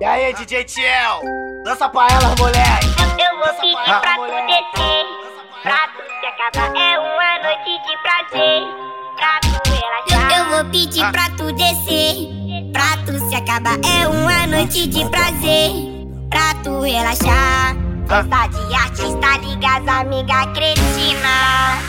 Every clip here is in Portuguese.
E aí, DJ Tiel? Dança pra elas, moleque. Eu vou pedir pra tu descer, pra tu se acabar. É uma noite de prazer, pra tu relaxar. Eu vou pedir pra tu descer, pra tu se acabar. É uma noite de prazer, pra tu relaxar. Festa de artista, liga as amigas cretina.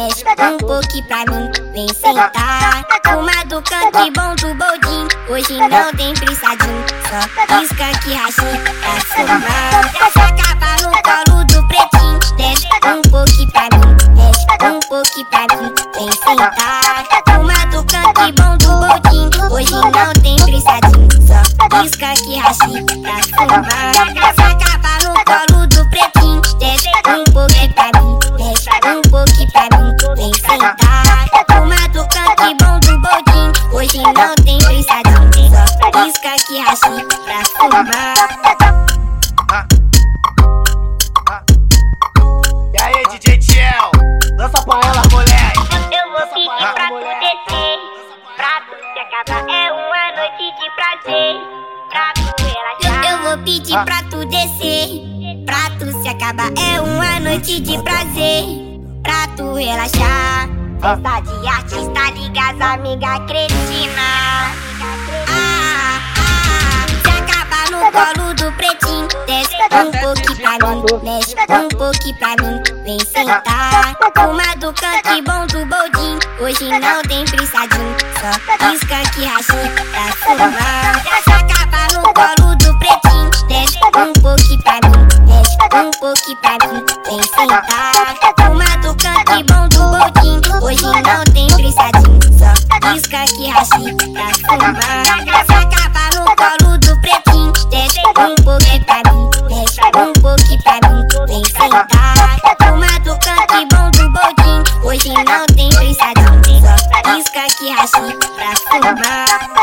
Mexe um pouquinho pra mim. Vem sentar, uma do canto bom do boldinho. Hoje não tem brisadinho, só que rachim pra somar. Se acabar no colo do pretinho. Desce um pouquinho pra mim, mexe um pouquinho pra mim. Vem sentar, uma do canto bom do boldinho. Hoje não tem brisadinho, só que rachim pra somar. Se acabar no colo do pretinho. Desce um pouquinho pra mim, mexe um pouquinho pra somar. E aí, DJ Tiel? Dança pra elas, moleque. Eu vou pedir pra tu descer, pra tu se acabar. É uma noite de prazer, pra tu relaxar. Eu, eu vou pedir pra tu descer, pra tu se acabar. É uma noite de prazer, pra tu relaxar. Festa de artista, liga as amigas cretina. Um pouquinho pra mim, mexe. um pouquinho pra mim. Vem sentar, uma do canto bom do boldinho. Hoje não tem brisadinho, só pisca que pra somar. Se acabar no colo do pretinho. Desce um pouquinho pra mim, mexe um pouquinho pra mim. Vem sentar, uma do canto bom do boldinho. Hoje não tem brisadinho, uma do bom do. Hoje não tem brisadinho, só pisca que rachim pra somar.